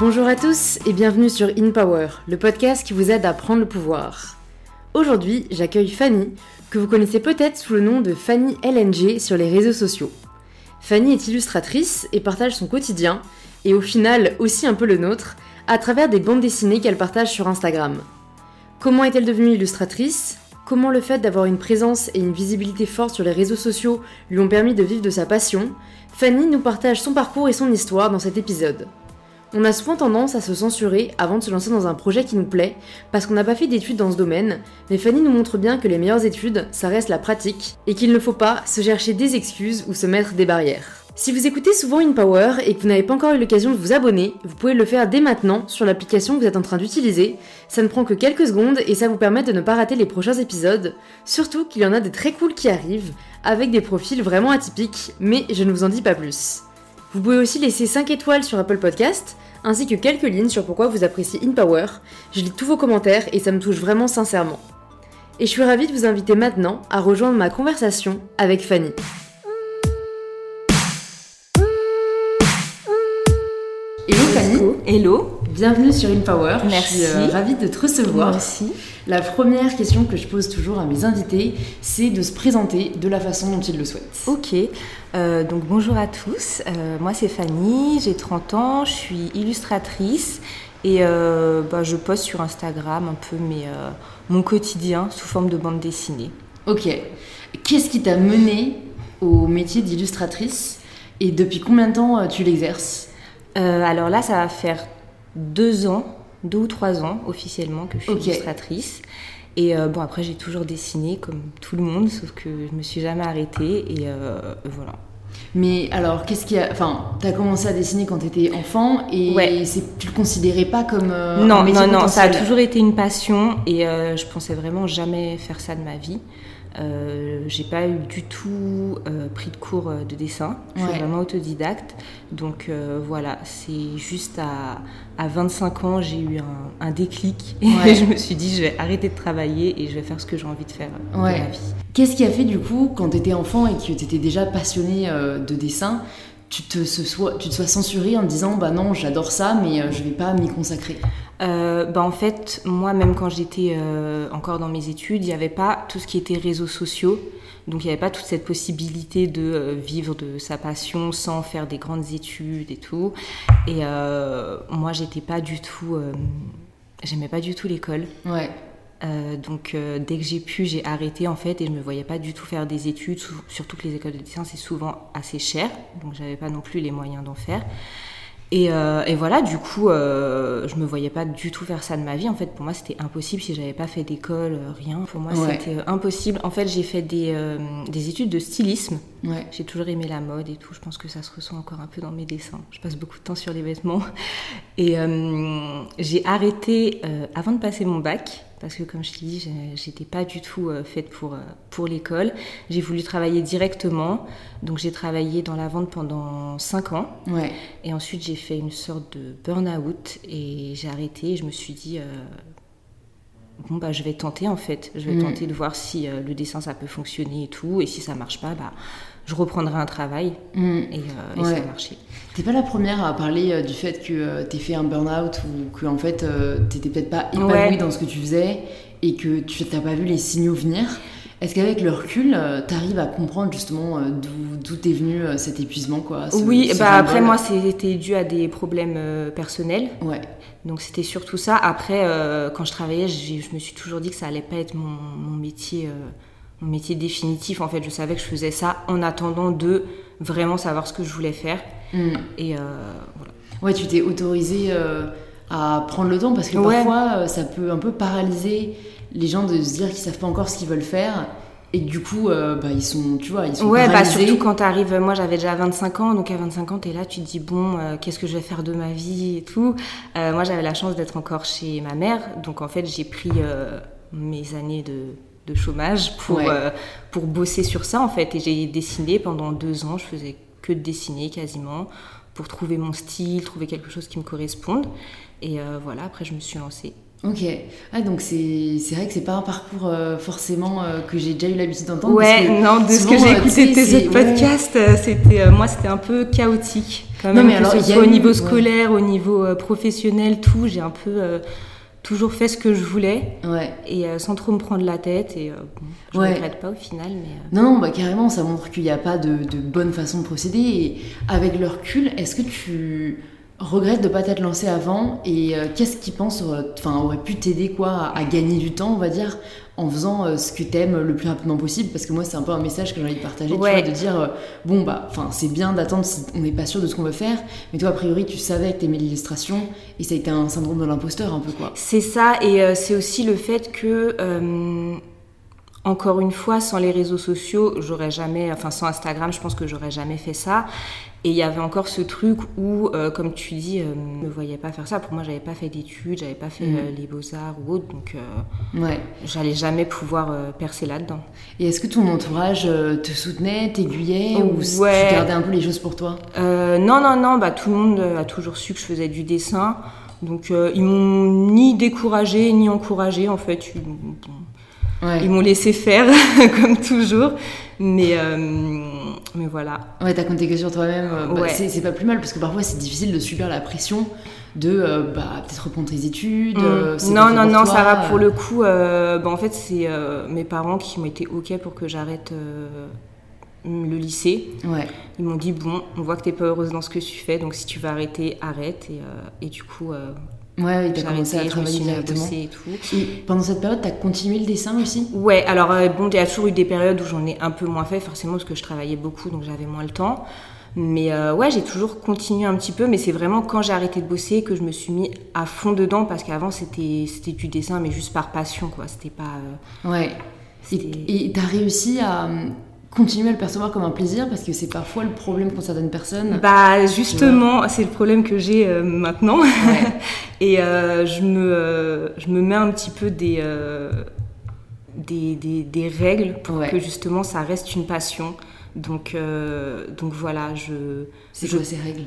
Bonjour à tous et bienvenue sur In Power, le podcast qui vous aide à prendre le pouvoir. Aujourd'hui, j'accueille Fanny, que vous connaissez peut-être sous le nom de Fanny LNG sur les réseaux sociaux. Fanny est illustratrice et partage son quotidien, et au final aussi un peu le nôtre, à travers des bandes dessinées qu'elle partage sur Instagram. Comment est-elle devenue illustratrice? Comment le fait d'avoir une présence et une visibilité forte sur les réseaux sociaux lui ont permis de vivre de sa passion? Fanny nous partage son parcours et son histoire dans cet épisode. On a souvent tendance à se censurer avant de se lancer dans un projet qui nous plaît, parce qu'on n'a pas fait d'études dans ce domaine, mais Fanny nous montre bien que les meilleures études, ça reste la pratique, et qu'il ne faut pas se chercher des excuses ou se mettre des barrières. Si vous écoutez souvent InPower et que vous n'avez pas encore eu l'occasion de vous abonner, vous pouvez le faire dès maintenant sur l'application que vous êtes en train d'utiliser. Ça ne prend que quelques secondes et ça vous permet de ne pas rater les prochains épisodes. Surtout qu'il y en a des très cool qui arrivent, avec des profils vraiment atypiques, mais je ne vous en dis pas plus. Vous pouvez aussi laisser 5 étoiles sur Apple Podcast, ainsi que quelques lignes sur pourquoi vous appréciez InPower. Je lis tous vos commentaires et ça me touche vraiment sincèrement. Et je suis ravie de vous inviter maintenant à rejoindre ma conversation avec Fanny. Hello Fanny. Hello. Bienvenue sur InPower. Merci. Je suis euh, ravie de te recevoir. Aussi. La première question que je pose toujours à mes invités, c'est de se présenter de la façon dont ils le souhaitent. Ok. Euh, donc bonjour à tous. Euh, moi c'est Fanny, j'ai 30 ans, je suis illustratrice et bah, je poste sur Instagram un peu mes, mon quotidien sous forme de bande dessinée. Ok. Qu'est-ce qui t'a mené au métier d'illustratrice et depuis combien de temps tu l'exerces? Euh, alors là ça va faire deux ans, deux ou trois ans officiellement que je suis illustratrice. Et euh, bon après j'ai toujours dessiné comme tout le monde, sauf que je me suis jamais arrêtée et euh, voilà. Mais alors, qu'est-ce qui a. Enfin, t'as commencé à dessiner quand t'étais enfant et Ouais. tu le considérais pas comme. euh, non, non, non, ça a toujours été une passion et euh, je pensais vraiment jamais faire ça de ma vie. Euh, j'ai pas eu du tout euh, pris de cours euh, de dessin. Je Ouais. suis vraiment autodidacte. Donc euh, voilà, c'est juste à, à 25 ans, j'ai eu un, un déclic et Ouais. je me suis dit, je vais arrêter de travailler et je vais faire ce que j'ai envie de faire Ouais. de ma vie. Qu'est-ce qui a fait du coup, quand t'étais enfant et que t'étais déjà passionné euh, de dessin, tu te, sois, tu te sois censuré en te disant bah non, j'adore ça, mais je vais pas m'y consacrer? Euh, bah en fait, moi, même quand j'étais euh, encore dans mes études, il n'y avait pas tout ce qui était réseaux sociaux. Donc, il n'y avait pas toute cette possibilité de euh, vivre de sa passion sans faire des grandes études et tout. Et euh, moi, j'étais pas du tout. J'aimais pas du tout l'école. Ouais. Donc, dès que j'ai pu, j'ai arrêté en fait et je me voyais pas du tout faire des études. Surtout que les écoles de dessin, c'est souvent assez cher. Donc, j'avais pas non plus les moyens d'en faire. Et, euh, et voilà, du coup, euh, je me voyais pas du tout faire ça de ma vie. En fait, pour moi, c'était impossible si j'avais pas fait d'école, euh, rien. Pour moi, Ouais. c'était euh, impossible. En fait, j'ai fait des, des études de stylisme. Ouais. J'ai toujours aimé la mode et tout. Je pense que ça se ressent encore un peu dans mes dessins. Je passe beaucoup de temps sur les vêtements. Et j'ai arrêté avant de passer mon bac. Parce que, comme je dit, j'ai- j'étais pas du tout euh, faite pour, euh, pour l'école. J'ai voulu travailler directement. Donc, j'ai travaillé dans la vente pendant 5 ans. Ouais. Et ensuite, j'ai fait une sorte de burn-out et j'ai arrêté. Et je me suis dit, euh, bon, bah, je vais tenter en fait. Je vais Mm. tenter de voir si euh, le dessin ça peut fonctionner et tout. Et si ça marche pas, bah, je reprendrai un travail. Et, euh, et Ouais. ça a marché. T'es pas la première à parler euh, du fait que euh, t'aies fait un burn-out ou que en fait euh, t'étais peut-être pas épanouie Ouais. dans ce que tu faisais et que tu t'as pas vu les signaux venir. Est-ce qu'avec le recul, euh, t'arrives à comprendre justement d'où est venu cet épuisement quoi ce- oui, ce bah, après, moi, c'était dû à des problèmes personnels. Ouais. Donc, c'était surtout ça. Après, quand je travaillais, je me suis toujours dit que ça allait pas être mon, mon métier. Mon métier définitif, en fait, je savais que je faisais ça en attendant de vraiment savoir ce que je voulais faire. Hmm. Et euh, voilà. Ouais, tu t'es autorisé euh, à prendre le temps parce que Ouais. parfois euh, ça peut un peu paralyser les gens de se dire qu'ils savent pas encore ce qu'ils veulent faire et du coup euh, bah, ils sont tu vois ils sont Ouais, bah paralysés. surtout quand t'arrives, moi j'avais déjà 25 ans, donc à 25 ans t'es là, tu te dis bon, euh, qu'est-ce que je vais faire de ma vie et tout. Euh, moi j'avais la chance d'être encore chez ma mère, donc en fait j'ai pris mes années de, de chômage pour, Ouais. euh, pour bosser sur ça en fait, et j'ai dessiné pendant deux ans, je faisais que de dessiner quasiment, pour trouver mon style, trouver quelque chose qui me corresponde, et euh, voilà, après je me suis lancée. Ok, ah, donc c'est vrai que c'est pas un parcours euh, forcément euh, que j'ai déjà eu l'habitude d'entendre. Ouais, non, de ce que j'ai écouté de tes autres podcasts, c'était, moi c'était un peu chaotique. Quand même, non, mais alors, ce soit au niveau scolaire, au niveau professionnel, tout, j'ai un peu toujours fait ce que je voulais. Ouais. et sans trop me prendre la tête et je ne regrette pas au final mais non non bah carrément ça montre qu'il n'y a pas de, de, bonne façon de procéder. Et avec le recul est-ce que tu regrette de ne pas t'être lancé avant et euh, qu'est-ce qui pense enfin aurait pu t'aider quoi à, gagner du temps on va dire en faisant euh, ce que t'aimes le plus rapidement possible? Parce que moi c'est un peu un message que j'ai envie de partager tu vois, de dire euh, bon bah enfin c'est bien d'attendre si on n'est pas sûr de ce qu'on veut faire mais toi a priori tu savais que t'aimais l'illustration et ça a été un syndrome de l'imposteur un peu quoi. C'est ça et c'est aussi le fait que encore une fois, sans les réseaux sociaux, j'aurais jamais, enfin sans Instagram, je pense que j'aurais jamais fait ça. Et il y avait encore ce truc où, euh, comme tu dis, euh, ne me voyais pas faire ça. Pour moi, j'avais pas fait d'études, j'avais pas fait mm. euh, les beaux-arts ou autre, donc ouais. j'allais jamais pouvoir percer là-dedans. Et est-ce que ton entourage te soutenait, t'aiguillait ou tu gardais un peu les choses pour toi? Non, non, non, bah, tout le monde a toujours su que je faisais du dessin. Donc ils m'ont ni découragé ni encouragé en fait. Ils m'ont laissé faire, comme toujours. Mais, euh, mais voilà. Ouais, t'as compté que sur toi-même. Euh, bah, c'est pas plus mal, parce que parfois c'est difficile de subir la pression de euh, bah, peut-être reprendre tes études. Mm. non, non, non, ça va pour le coup. bah, en fait, c'est mes parents qui m'ont été OK pour que j'arrête le lycée. Ouais. Ils m'ont dit bon, on voit que t'es pas heureuse dans ce que tu fais, donc si tu vas arrêter, arrête. Et, et du coup, Ouais, tu as commencé à travailler directement. Et, tout. et pendant cette période, tu as continué le dessin aussi? Ouais, alors euh, bon, il y a toujours eu des périodes où j'en ai un peu moins fait, forcément parce que je travaillais beaucoup, donc j'avais moins le temps. Mais euh, ouais, j'ai toujours continué un petit peu, mais c'est vraiment quand j'ai arrêté de bosser que je me suis mis à fond dedans, parce qu'avant c'était du dessin, mais juste par passion, quoi. C'était pas. Euh, ouais. Et tu as réussi à, continuer à le percevoir comme un plaisir parce que c'est parfois le problème pour certaines personnes. Bah justement, c'est le problème que j'ai euh, maintenant. et euh, je, me, euh, je me mets un petit peu des, des, des, règles pour que justement ça reste une passion. Donc, donc voilà, je... C'est quoi ces règles?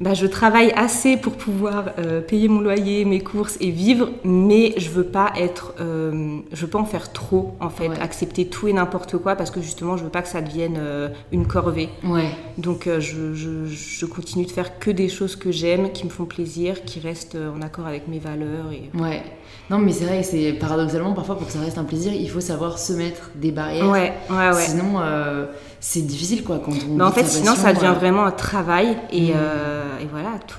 Bah, je travaille assez pour pouvoir euh, payer mon loyer, mes courses et vivre, mais je veux pas être, euh, je veux pas en faire trop en fait, accepter tout et n'importe quoi parce que justement je veux pas que ça devienne euh, une corvée. Ouais. Donc je, je, je, continue de faire que des choses que j'aime, qui me font plaisir, qui restent en accord avec mes valeurs et. Ouais. Non mais c'est vrai, c'est paradoxalement parfois pour que ça reste un plaisir, il faut savoir se mettre des barrières. Ouais, ouais, ouais. Sinon c'est difficile quoi quand on. Mais en fait, sinon ça devient vraiment un travail et. Mm et voilà, tout.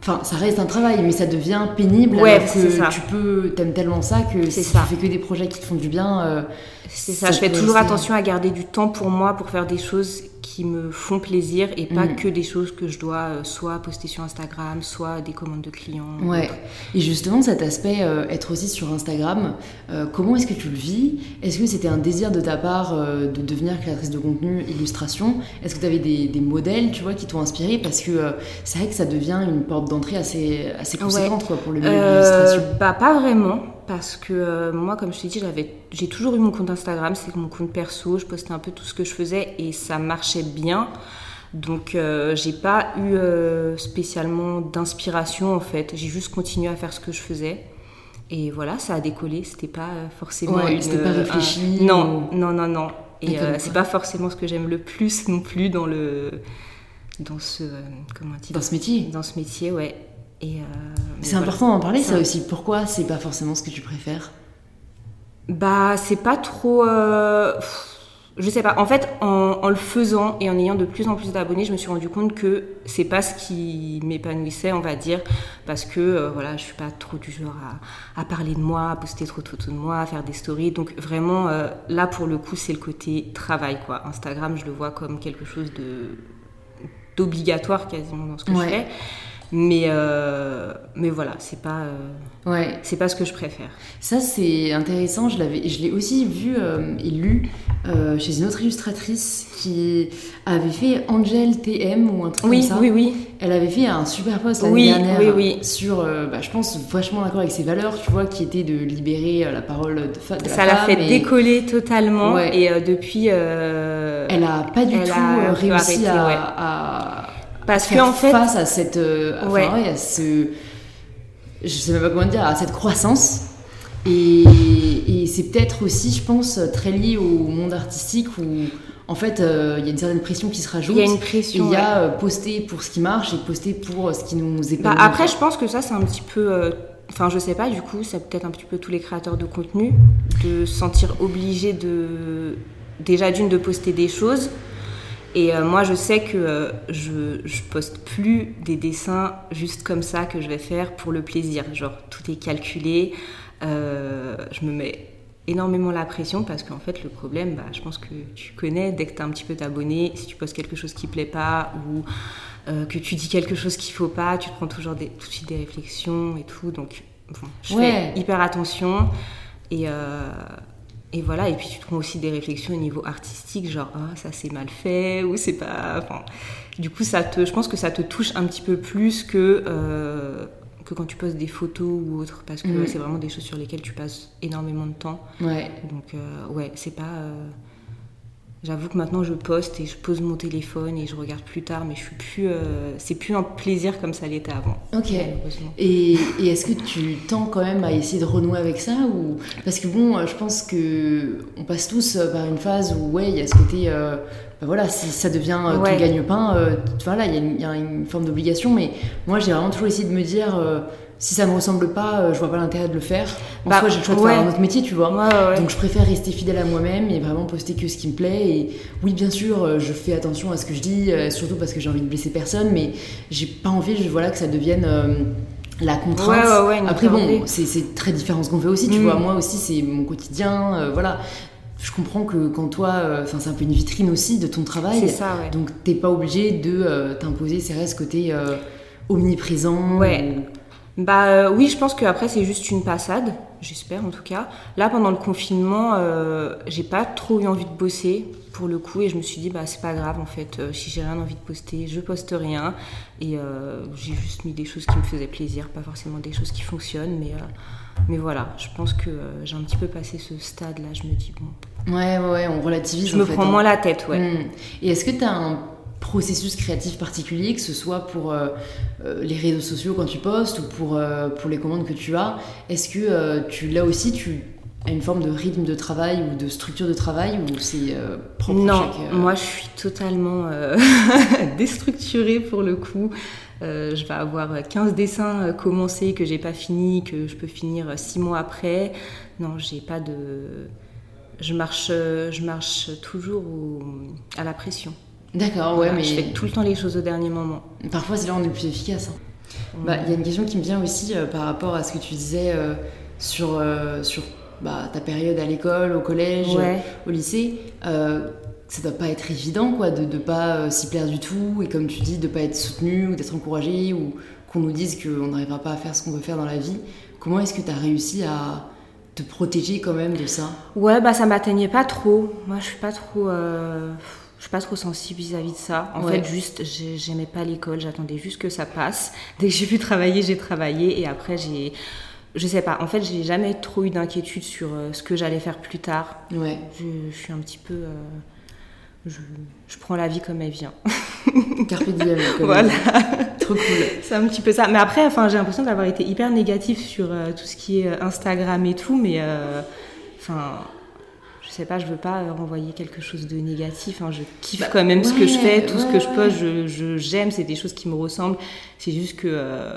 Enfin, ça reste un travail, mais ça devient pénible ouais, alors que ça. tu peux, t'aimes tellement ça que si ça. tu fais que des projets qui te font du bien. Euh, c'est ça, je fais toujours attention à garder du temps pour moi pour faire des choses qui me font plaisir et pas mm. que des choses que je dois euh, soit poster sur Instagram, soit des commandes de clients. Ouais. Et justement, cet aspect, euh, être aussi sur Instagram, euh, comment est-ce que tu le vis? Est-ce que c'était un désir de ta part de devenir créatrice de contenu, illustration? Est-ce que tu avais des, des, modèles, tu vois, qui t'ont inspiré? Parce que c'est vrai que ça devient une porte d'entrée assez, assez conséquente quoi, pour le milieu de l'illustration. Bah, pas vraiment parce que euh, moi, comme je t'ai dit, j'ai toujours eu mon compte Instagram, c'est mon compte perso, je postais un peu tout ce que je faisais et ça marchait bien. Donc, euh, j'ai pas eu euh, spécialement d'inspiration en fait. J'ai juste continué à faire ce que je faisais. Et voilà, ça a décollé. C'était pas forcément. Ouais, c'était pas réfléchi. Non, non, non, non. Et c'est pas forcément ce que j'aime le plus non plus dans le. Dans ce. comment dire Dans ce métier Dans ce métier, ouais. Euh, c'est important d'en parler, ça, aussi. Pourquoi c'est pas forcément ce que tu préfères? Bah, c'est pas trop. Euh, je sais pas. En fait, en, le faisant et en ayant de plus en plus d'abonnés, je me suis rendu compte que c'est pas ce qui m'épanouissait, on va dire, parce que euh, voilà, je suis pas trop du genre à, parler de moi, à poster trop de photos de moi, à faire des stories. Donc vraiment, là pour le coup, c'est le côté travail, quoi. Instagram, je le vois comme quelque chose de d'obligatoire quasiment dans ce que je fais. Mais, euh, mais voilà, c'est pas, euh, ouais. c'est pas ce que je préfère. Ça, c'est intéressant. Je, l'avais, je l'ai aussi vu euh, et lu chez une autre illustratrice qui avait fait Angel TM ou un truc oui, comme ça. Oui, oui. Elle avait fait un super post l'année oui, dernière oui, oui. sur, bah, je pense, vachement d'accord avec ses valeurs, tu vois, qui était de libérer la parole de, de la Ça l'a fait décoller totalement. Et depuis. elle a pas du tout réussi à parce que en fait, face à cette, euh, ouais. à ce je sais même pas comment dire, à cette croissance. Et, c'est peut-être aussi, je pense, très lié au monde artistique où, en fait, euh, il y a une certaine pression qui se rajoute. Il y a une pression. Il y a euh, poster pour ce qui marche et poster pour ce qui nous épanouit. Bah, après, je pense que ça, c'est un petit peu. Enfin, je sais pas, du coup, c'est peut-être un petit peu tous les créateurs de contenu de se sentir obligés de. Déjà, d'une, de poster des choses. Et moi, je sais que je, je poste plus des dessins juste comme ça que je vais faire pour le plaisir. Genre, tout est calculé. Euh, je me mets énormément la pression parce qu'en fait le problème, bah, je pense que tu connais, dès que tu as un petit peu t'abonné, si tu postes quelque chose qui plaît pas ou euh, que tu dis quelque chose qu'il faut pas, tu te prends toujours des, tout de suite des réflexions et tout. Donc bon, je fais hyper attention et, euh, et voilà. Et puis tu te prends aussi des réflexions au niveau artistique, genre ah, ça c'est mal fait ou c'est pas. Enfin, du coup, ça te, je pense que ça te touche un petit peu plus que que quand tu poses des photos ou autre, parce que mm. c'est vraiment des choses sur lesquelles tu passes énormément de temps. Ouais. Donc, euh, ouais, c'est pas. Euh, j'avoue que maintenant je poste et je pose mon téléphone et je regarde plus tard, mais je suis plus. Euh, c'est plus un plaisir comme ça l'était avant. Ok. Et, et est-ce que tu tends quand même à essayer de renouer avec ça ou parce que bon, je pense que on passe tous par une phase où ouais, il y a ce côté bah voilà, si ça devient euh, tout gagne-pain, euh, voilà, il y, a une forme d'obligation. Mais moi, j'ai vraiment toujours essayé de me dire, euh, si ça me ressemble pas, je vois pas l'intérêt de le faire. En bah, j'ai le choix de faire un autre métier, tu vois. Donc, je préfère rester fidèle à moi-même et vraiment poster que ce qui me plaît. Et oui, bien sûr, je fais attention à ce que je dis, surtout parce que j'ai envie de blesser personne, mais j'ai pas envie, je, voilà, que ça devienne la contrainte. Après, bon, c'est très différent ce qu'on fait aussi, tu mm. vois. Moi aussi, c'est mon quotidien, voilà je comprends que quand toi, euh, c'est un peu une vitrine aussi de ton travail. C'est ça, ouais. Donc t'es pas obligé de euh, t'imposer, c'est vrai, ce côté euh, omniprésent. Ouais. Bah oui, je pense qu'après c'est juste une passade, j'espère en tout cas. Là pendant le confinement, j'ai pas trop eu envie de bosser pour le coup et je me suis dit bah c'est pas grave en fait, si j'ai rien envie de poster, je poste rien et j'ai juste mis des choses qui me faisaient plaisir, pas forcément des choses qui fonctionnent, mais mais voilà, je pense que j'ai un petit peu passé ce stade là, je me dis bon, Ouais, ouais, on relativise. Je me prends hein. moins la tête, ouais. Hmm. Et est-ce que tu as un processus créatif particulier, que ce soit pour euh, euh, les réseaux sociaux quand tu postes ou pour, euh, pour les commandes que tu as Est-ce que tu là aussi tu as une forme de rythme de travail ou de structure de travail ou c'est propre Non, à chaque, moi je suis totalement déstructurée pour le coup. je vais avoir 15 dessins commencés que j'ai pas fini, que je peux finir 6 mois après. Non, j'ai pas de je marche, je marche toujours à la pression. D'accord, ouais, mais. Je fais tout le temps les choses au dernier moment. Parfois, c'est là où on est le plus efficace. Hein. Bah, il y a une question qui me vient aussi euh, par rapport à ce que tu disais euh, sur, euh, sur bah, ta période à l'école, au collège, au lycée. ça doit pas être évident quoi, de ne pas s'y plaire du tout et comme tu dis, de pas être soutenu ou d'être encouragé ou qu'on nous dise qu'on n'arrivera pas à faire ce qu'on veut faire dans la vie. Comment est-ce que tu as réussi à, te protéger quand même de ça? Ouais, bah ça m'atteignait pas trop. Moi, je suis pas trop, suis pas trop sensible vis-à-vis de ça. En fait, juste, j'aimais pas l'école. J'attendais juste que ça passe. Dès que j'ai pu travailler, j'ai travaillé, et après, j'ai, je sais pas. En fait, j'ai jamais trop eu d'inquiétude sur euh, ce que j'allais faire plus tard. Ouais. Je, suis un petit peu. Euh, je, je, prends la vie comme elle vient. Carpe diem. voilà. Trop cool. C'est un petit peu ça. Mais après, enfin, j'ai l'impression d'avoir été hyper négatif sur euh, tout ce qui est Instagram et tout, mais enfin. Je sais pas, je veux pas renvoyer quelque chose de négatif. Hein. Je kiffe bah, quand même ce que je fais, tout ce que je poste, je, j'aime, c'est des choses qui me ressemblent. C'est juste que,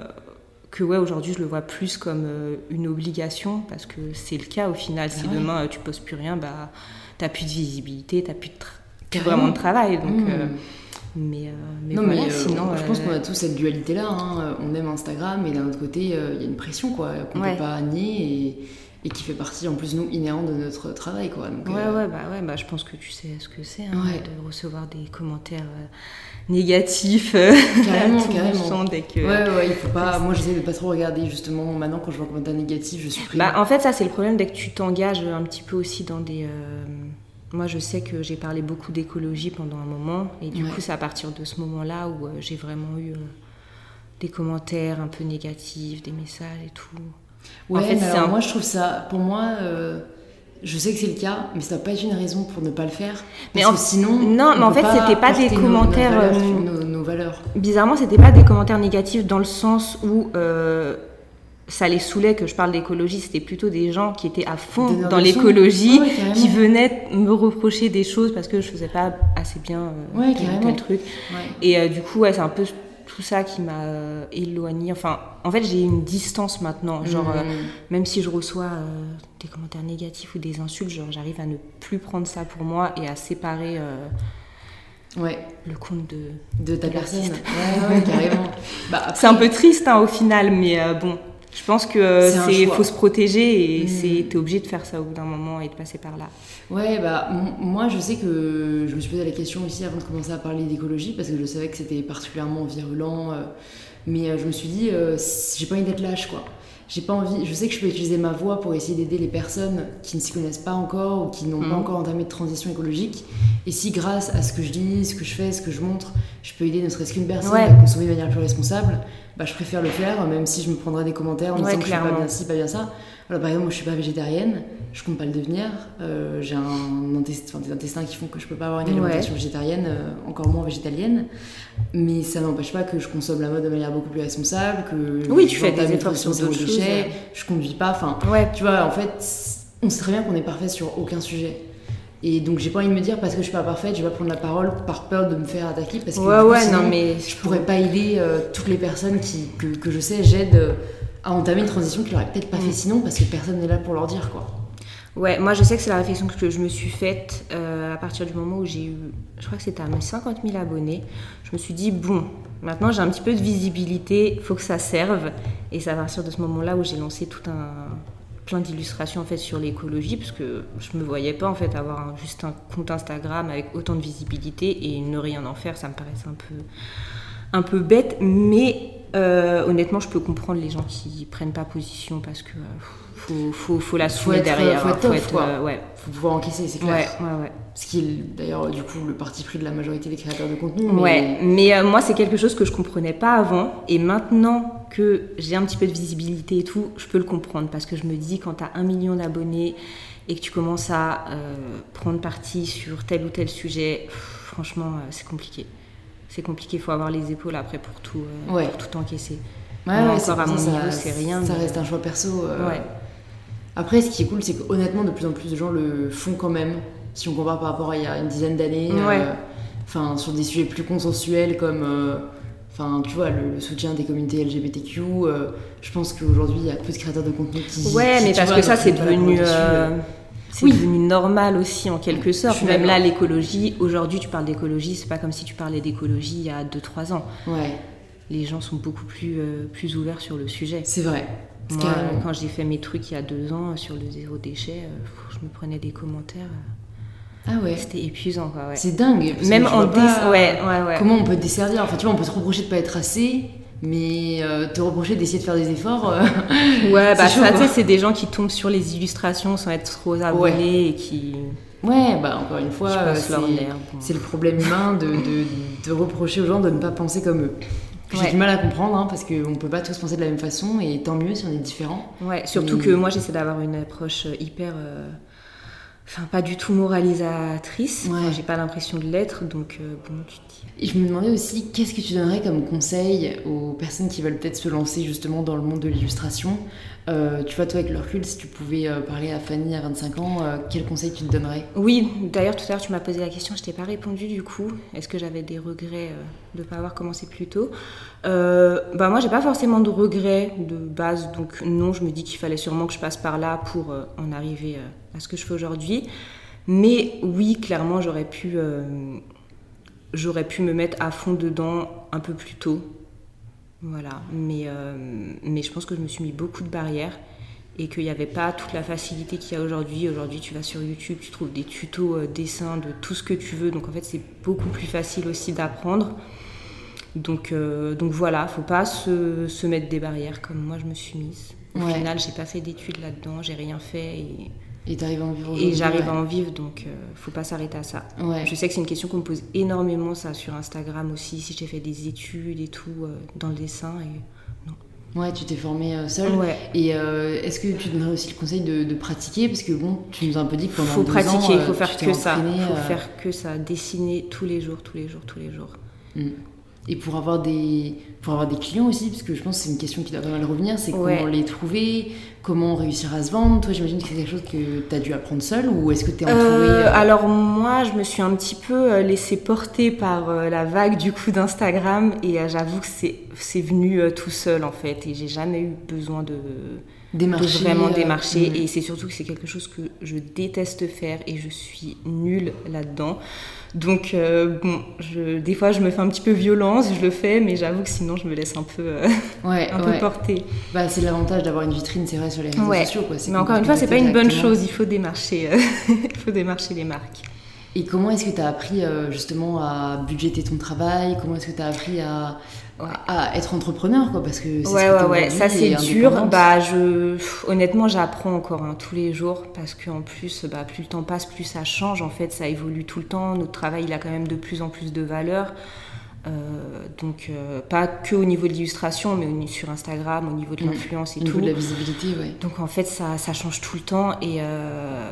que ouais, aujourd'hui, je le vois plus comme une obligation, parce que c'est le cas au final. Si demain tu poses plus rien, bah, t'as plus de visibilité, t'as plus de vraiment de travail. Donc, mmh. Mais, euh, mais, non, mais euh, sinon, je pense qu'on a tous cette dualité-là. Hein. On aime Instagram, mais d'un autre côté, euh, il y a une pression quoi, qu'on ne peut pas nier et, qui fait partie, en plus, nous, inhérente de notre travail. Quoi. Donc, ouais, ouais, bah, ouais, bah, je pense que tu sais ce que c'est hein, de recevoir des commentaires négatifs. Carrément, carrément. Dès que, ouais, ouais, il faut pas. Moi, j'essaie de pas trop regarder, justement. Maintenant, quand je vois un commentaire négatif, je suis Bah, en fait, ça, c'est le problème dès que tu t'engages un petit peu aussi dans des moi, je sais que j'ai parlé beaucoup d'écologie pendant un moment, et du coup, c'est à partir de ce moment-là où euh, j'ai vraiment eu euh, des commentaires un peu négatifs, des messages et tout. Ouais, en fait, mais moi, je trouve ça, pour moi, euh, je sais que c'est le cas, mais ça n'a pas être une raison pour ne pas le faire. Mais sinon, non, mais en fait, c'était pas des commentaires. Nos, nos, valeurs, Bizarrement, c'était pas des commentaires négatifs dans le sens où ça les saoulait que je parle d'écologie, c'était plutôt des gens qui étaient à fond dans l'écologie, Ouais, qui venaient me reprocher des choses parce que je faisais pas assez bien euh, Ouais, tel tel truc. Ouais. Et euh, du coup, ouais, c'est un peu tout ça qui m'a euh, éloignée. Enfin, en fait, j'ai une distance maintenant. Genre, euh, Mm. même si je reçois euh, des commentaires négatifs ou des insultes, genre, j'arrive à ne plus prendre ça pour moi et à séparer euh, Ouais, le compte de. de ta De personne. Ouais, ouais, carrément. Bah, après- C'est un peu triste hein, au final, mais bon. Je pense que C'est faut se protéger et Mm. c'est t'es obligé de faire ça au bout d'un moment et de passer par là. Ouais, bah, moi je sais que je me suis posé la question aussi avant de commencer à parler d'écologie parce que je savais que c'était particulièrement virulent. euh, mais euh, je me suis dit, euh, j'ai pas envie d'être lâche quoi. J'ai pas envie, je sais que je peux utiliser ma voix pour essayer d'aider les personnes qui ne s'y connaissent pas encore ou qui n'ont pas Mhm. encore entamé de transition écologique. Et si grâce à ce que je dis, ce que je fais, ce que je montre, je peux aider ne serait-ce qu'une personne Ouais. à consommer de manière plus responsable, bah, je préfère le faire, même si je me prendrais des commentaires en Ouais, disant que je fais pas bien ci, pas bien ça. Alors, par exemple, moi je suis pas végétarienne, je compte pas le devenir. euh, j'ai un intest- enfin, des intestins qui font que je peux pas avoir une Ouais. alimentation végétarienne, euh, encore moins végétalienne. Mais ça n'empêche pas que je consomme la mode de manière beaucoup plus responsable, que Oui, je tu fais des efforts sur d'autres choses, je conduis pas. Enfin, tu vois, en fait, on sait très bien qu'on est parfait sur aucun sujet. Et donc j'ai pas envie de me dire parce que je suis pas parfaite, je vais pas prendre la parole par peur de me faire attaquer parce que Ouais, coup, ouais, sinon, non, mais je pourrais pas aider euh, toutes les personnes qui, que, que je sais j'aide euh, à entamer une transition qu'ils n'auraient peut-être pas fait Mm. sinon parce que personne n'est là pour leur dire quoi. Ouais, moi je sais que c'est la réflexion que je me suis faite euh, à partir du moment où j'ai eu, je crois que c'était à mes 50 000 abonnés. Je me suis dit, bon, maintenant j'ai un petit peu de visibilité, il faut que ça serve. Et c'est à partir de ce moment-là où j'ai lancé tout un plein d'illustrations en fait sur l'écologie parce que je me voyais pas en fait avoir juste un compte Instagram avec autant de visibilité et ne rien en faire ça me paraissait un peu un peu bête. Mais euh, honnêtement je peux comprendre les gens qui prennent pas position parce que euh, faut, faut, faut l'assumer Faut être- derrière faut être euh, ouais Faut pouvoir encaisser, c'est clair. ouais ouais Ce qui est d'ailleurs du coup le parti pris de la majorité des créateurs de contenu. mais- Ouais, mais euh, moi c'est quelque chose que je comprenais pas avant et maintenant que j'ai un petit peu de visibilité et tout, je peux le comprendre parce que je me dis quand tu as un million d'abonnés et que tu commences à prendre parti sur tel ou tel sujet, pff, franchement c'est compliqué. C'est compliqué, il faut avoir les épaules après pour tout, euh, Ouais. pour tout encaisser. Ouais, encore à mon ça, niveau, c'est rien, Ça mais- reste un choix perso. euh. Ouais. Après, ce qui est cool, c'est qu'honnêtement, de plus en plus de gens le font quand même. Si on compare par rapport à il y a une dizaine d'années. Euh, Enfin, sur des sujets plus consensuels comme. Enfin, tu vois, le, le soutien des communautés LGBTQ. euh, je pense qu'aujourd'hui, il y a peu de créateurs de contenu qui. Ouais, mais parce vois, que ça c'est devenu, euh. C'est Oui. devenu normal aussi en quelque sorte. Même là l'écologie, aujourd'hui tu parles d'écologie, c'est pas comme si tu parlais d'écologie il y a 2-3 ans. Ouais, les gens sont beaucoup plus, euh, plus ouverts sur le sujet. c'est vrai. Moi, carrément. quand j'ai fait mes trucs il y a deux ans euh, sur le zéro déchet, euh, je me prenais des commentaires. Ah ouais. C'était épuisant, quoi. Ouais. C'est dingue. Même en pas ouais, ouais, ouais. Comment on peut te desservir Enfin, tu vois, on peut te reprocher de pas être assez, mais euh, te reprocher d'essayer de faire des efforts. euh, Ouais, bah C'est chaud, ça, tu quoi. sais, c'est des gens qui tombent sur les illustrations sans être trop abonnés et qui Ouais, bah encore une fois, euh, c'est le problème humain de, de, de reprocher aux gens de ne pas penser comme eux. J'ai du mal à comprendre, hein, parce qu'on peut pas tous penser de la même façon, et tant mieux si on est différents. Ouais, surtout Mais- que moi j'essaie d'avoir une approche hyper. euh, Enfin, pas du tout moralisatrice. Ouais. Enfin, J'ai pas l'impression de l'être, donc euh, bon, tu te dis. Et je me demandais aussi, qu'est-ce que tu donnerais comme conseil aux personnes qui veulent peut-être se lancer justement dans le monde de l'illustration? Euh, Tu vois, toi, avec le recul, si tu pouvais euh, parler à Fanny à 25 ans, quel conseil tu te donnerais? Oui, d'ailleurs tout à l'heure tu m'as posé la question, je t'ai pas répondu du coup. Est-ce que j'avais des regrets de ne pas avoir commencé plus tôt? Bah moi j'ai pas forcément de regrets de base, donc non, je me dis qu'il fallait sûrement que je passe par là pour en arriver à ce que je fais aujourd'hui. Mais oui, clairement j'aurais pu, euh, j'aurais pu me mettre à fond dedans un peu plus tôt. Voilà, mais, euh, mais je pense que je me suis mis beaucoup de barrières et qu'il n'y avait pas toute la facilité qu'il y a aujourd'hui. Aujourd'hui, tu vas sur YouTube, tu trouves des tutos euh, dessins de tout ce que tu veux. Donc en fait, c'est beaucoup plus facile aussi d'apprendre. Donc, euh, donc voilà, faut pas se, se mettre des barrières comme moi je me suis mise. Au Ouais. final, j'ai pas fait d'études là-dedans, j'ai rien fait et, Et t'arrives à en vivre et j'arrive ouais. à en vivre. Donc euh, faut pas s'arrêter à ça. Ouais. Je sais que c'est une question qu'on me pose énormément ça sur Instagram aussi, si j'ai fait des études et tout euh, dans le dessin. Et... Ouais, tu t'es formée euh, seule. Ouais. Et euh, est-ce que tu donnerais aussi le conseil de, de pratiquer? Parce que bon, tu nous as un peu dit que pendant faut deux pratiquer, ans, il faut faire tu que ça. entraînée, faut faire que ça, dessiner tous les jours, tous les jours, tous les jours. mm. Et pour avoir des, pour avoir des clients aussi, parce que je pense que c'est une question qui doit pas mal revenir, c'est Ouais. comment les trouver, comment réussir à se vendre. Toi, j'imagine que c'est quelque chose que tu as dû apprendre seul ou est-ce que tu es entouré Euh, euh, alors moi, je me suis un petit peu euh, laissée porter par la vague du coup d'Instagram et j'avoue que c'est c'est venu tout seul en fait et j'ai jamais eu besoin de, démarcher de vraiment euh, démarcher et c'est surtout que c'est quelque chose que je déteste faire et je suis nulle là-dedans. Donc euh, bon, je, des fois je me fais un petit peu violence, je le fais, mais j'avoue que sinon je me laisse un peu euh, Ouais, un ouais. peu porter. Bah, c'est l'avantage d'avoir une vitrine, c'est vrai, sur les réseaux Ouais. sociaux. Quoi. Mais encore une fois, c'est pas une bonne chose. Il faut démarcher, il faut démarcher les marques. Et comment est-ce que tu as appris justement à budgéter ton travail? Comment est-ce que tu as appris à. À être entrepreneur quoi Parce que c'est Ouais, ouais, ouais, ça c'est et dur. Bah, je, honnêtement, j'apprends encore hein, tous les jours parce qu'en plus, bah, plus le temps passe, plus ça change. En fait, ça évolue tout le temps. Notre travail, il a quand même de plus en plus de valeur. Euh, donc, euh, pas que au niveau de l'illustration, mais au sur Instagram, au niveau de Mm. l'influence et Au niveau tout. de la visibilité, ouais. Donc, en fait, ça, ça change tout le temps. Et euh,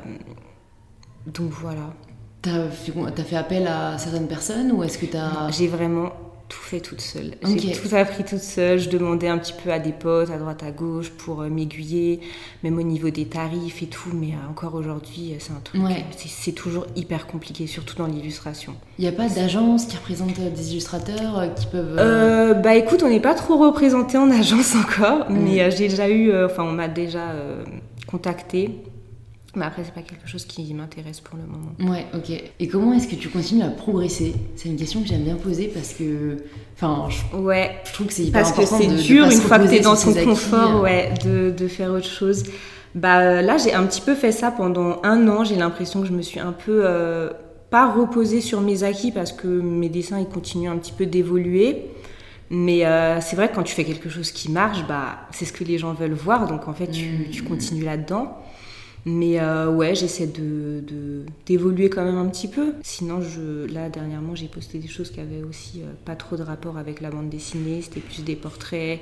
donc, voilà. T'as fait, t'as fait appel à certaines personnes ou est-ce que t'as... J'ai vraiment tout fait toute seule. J'ai tout appris toute seule. Je demandais un petit peu à des potes, à droite, à gauche, pour euh, m'aiguiller, même au niveau des tarifs et tout. Mais euh, encore aujourd'hui, euh, c'est un truc. Ouais. c'est- toujours hyper compliqué, surtout dans l'illustration. Il n'y a pas d'agence qui représente des illustrateurs qui peuvent... euh, bah écoute, on n'est pas trop représenté en agence encore, mais j'ai déjà eu, enfin on m'a déjà contacté. Mais après, c'est pas quelque chose qui m'intéresse pour le moment. Ouais, ok. Et comment est-ce que tu continues à progresser? C'est une question que j'aime bien poser parce que... Enfin, je, Ouais, je trouve que c'est hyper Parce que important c'est de- de dur une fois que t'es dans son confort, euh. ouais, de, de faire autre chose. Bah euh, là, j'ai un petit peu fait ça pendant un an. J'ai l'impression que je me suis un peu euh, pas reposée sur mes acquis parce que mes dessins ils continuent un petit peu d'évoluer. Mais euh, c'est vrai que quand tu fais quelque chose qui marche, bah c'est ce que les gens veulent voir. Donc en fait, tu, Mm. tu continues là-dedans. Mais euh, ouais, j'essaie de d'évoluer quand même un petit peu. Sinon, je, là dernièrement, j'ai posté des choses qui avaient aussi euh, pas trop de rapport avec la bande dessinée. C'était plus des portraits.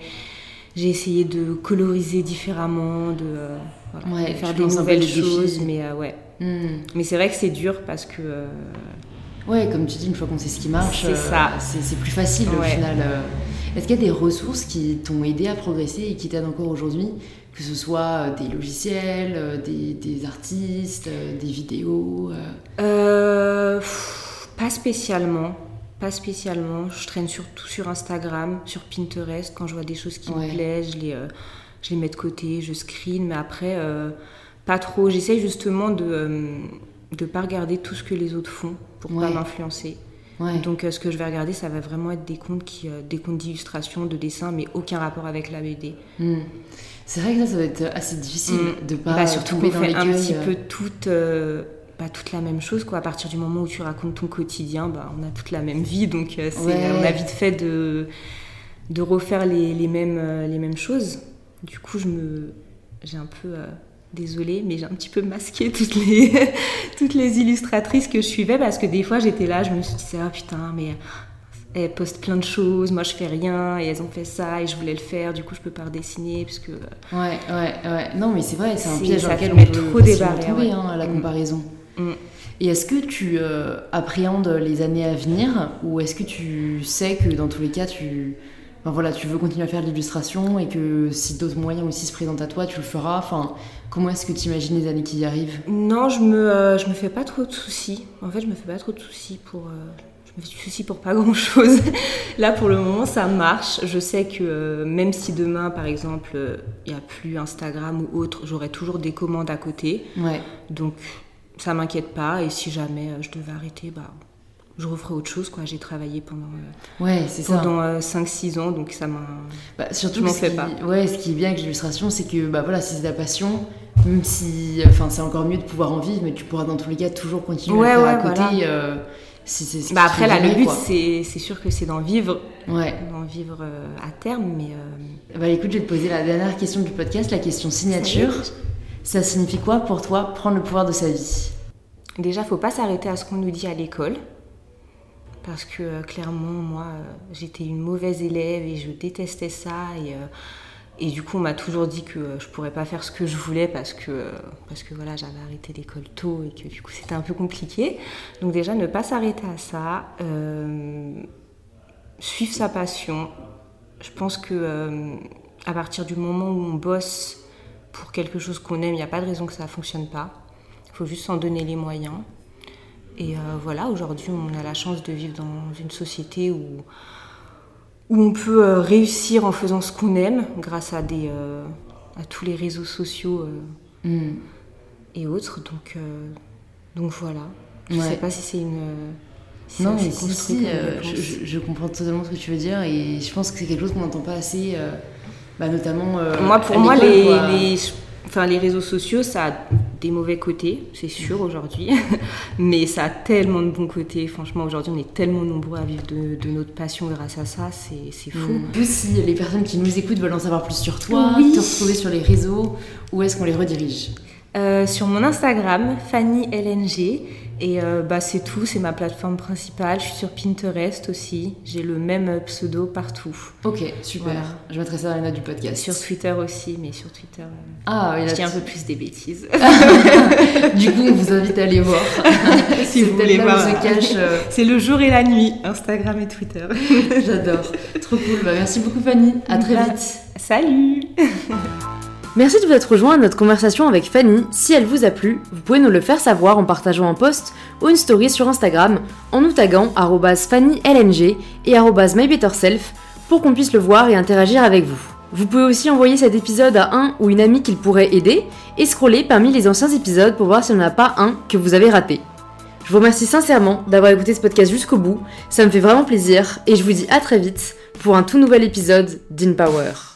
J'ai essayé de coloriser différemment, de, euh, voilà, Ouais, de faire des nouvelles choses. Mais ouais. Hmm. Mais c'est vrai que c'est dur parce que Ouais, comme tu dis, une fois qu'on sait ce qui marche, C'est ça. c'est plus facile au final. Est-ce qu'il y a des ressources qui t'ont aidé à progresser et qui t'aident encore aujourd'hui? Que ce soit euh, des logiciels, euh, des, des artistes, euh, des vidéos euh. Pff, pas spécialement. Pas spécialement. Je traîne surtout sur Instagram, sur Pinterest. Quand je vois des choses qui Ouais. me plaisent, je les, euh, je les mets de côté, je screen. Mais après, euh, pas trop. J'essaye justement de ne pas regarder tout ce que les autres font pour pas Ouais. m'influencer. Ouais. Donc euh, ce que je vais regarder, ça va vraiment être des comptes qui, euh, des comptes d'illustration, de dessin, mais aucun rapport avec la BD. Hmm. C'est vrai que ça, ça va être assez difficile Mm. de pas Bah, surtout qu'on fait un petit euh. peu toute, euh, bah, toute la même chose. Quoi. À partir du moment où tu racontes ton quotidien, bah, on a toute la même vie. Donc euh, c'est- Ouais. on a vite fait de, de refaire les, les mêmes, les mêmes choses. Du coup, je me, j'ai un peu... euh, Désolée, mais j'ai un petit peu masqué toutes les, toutes les illustratrices que je suivais parce que des fois j'étais là, je me suis dit, ah putain, mais elles postent plein de choses, moi je fais rien et elles ont fait ça et je voulais le faire, du coup je peux pas redessiner parce que Ouais, ouais, ouais. Non, mais c'est vrai, c'est un piège dans lequel on met peut trop barrières, tomber ouais. hein, à la Mm. comparaison. Mm. Et est-ce que tu euh, appréhendes les années à venir ou est-ce que tu sais que dans tous les cas, tu, enfin, voilà, tu veux continuer à faire de l'illustration et que si d'autres moyens aussi se présentent à toi, tu le feras enfin, Comment est-ce que tu imagines les années qui y arrivent? Non, je me, euh, je me fais pas trop de soucis. En fait, je me fais pas trop de soucis pour. euh, je me fais du souci pour pas grand chose. Là, pour le moment, ça marche. Je sais que euh, même si demain, par exemple, il n'y a plus Instagram ou autre, j'aurai toujours des commandes à côté. Ouais. Donc, ça m'inquiète pas. Et si jamais je devais arrêter, bah, je referai autre chose. Quoi. J'ai travaillé pendant, euh, Ouais, pendant euh, 5-6 ans, donc ça m'a. Bah, surtout Je m'en fais qui- pas. Ouais, ce qui est bien avec l'illustration, c'est que bah voilà, si c'est ta passion, même si, enfin, c'est encore mieux de pouvoir en vivre, mais tu pourras dans tous les cas toujours continuer Ouais, à ouais, à côté. voilà. euh, si c'est ce Bah, après, là, le but, c'est c'est sûr que c'est d'en vivre, Ouais. d'en vivre euh, à terme, mais. Bah écoute, je vais te poser la dernière question du podcast, la question signature. Ça signifie quoi pour toi prendre le pouvoir de sa vie? Déjà, faut pas s'arrêter à ce qu'on nous dit à l'école. Parce que euh, clairement, moi, euh, j'étais une mauvaise élève et je détestais ça. Et, euh, du coup, on m'a toujours dit que je pourrais pas faire ce que je voulais parce que, parce que voilà, j'avais arrêté l'école tôt et que du coup, c'était un peu compliqué. Donc, déjà, ne pas s'arrêter à ça. Suivre sa passion. Je pense que à partir du moment où on bosse pour quelque chose qu'on aime, il n'y a pas de raison que ça ne fonctionne pas. Il faut juste s'en donner les moyens. Et voilà, aujourd'hui, on a la chance de vivre dans une société où, où on peut réussir en faisant ce qu'on aime grâce à, des, à tous les réseaux sociaux. Mm et autres. Donc, euh, donc voilà. Je ne sais pas si c'est une. non, mais si, si euh, je, comprends totalement ce que tu veux dire et je pense que c'est quelque chose qu'on n'entend pas assez, euh, bah, notamment. moi, pour moi, les, les, enfin, les réseaux sociaux, ça a des mauvais côtés, c'est sûr aujourd'hui, mais ça a tellement de bons côtés. Franchement, aujourd'hui, on est tellement nombreux à vivre de, de notre passion grâce à ça, c'est fou. Mm. si les personnes qui nous écoutent veulent en savoir plus sur toi, te retrouver sur les réseaux, où est-ce qu'on les redirige? Euh, sur mon Instagram, Fanny LNG. Et euh, bah, c'est tout, c'est ma plateforme principale. Je suis sur Pinterest aussi. J'ai le même pseudo partout. Ok, super. Je mettrai ça dans les notes du podcast. Sur Twitter aussi, mais sur Twitter, euh, ah, je dis un peu plus des bêtises. du coup, on vous invite à aller voir. si vous voulez voir. C'est le jour et la nuit, Instagram et Twitter. J'adore. Trop cool. Bah, merci beaucoup, Fanny. À très bah, vite. Salut Merci de vous être rejoint à notre conversation avec Fanny. Si elle vous a plu, vous pouvez nous le faire savoir en partageant un post ou une story sur Instagram en nous taguant FannyLNG et MyBetterSelf pour qu'on puisse le voir et interagir avec vous. Vous pouvez aussi envoyer cet épisode à un ou une amie qu'il pourrait aider et scroller parmi les anciens épisodes pour voir s'il n'y en a pas un que vous avez raté. Je vous remercie sincèrement d'avoir écouté ce podcast jusqu'au bout, ça me fait vraiment plaisir et je vous dis à très vite pour un tout nouvel épisode d'InPower.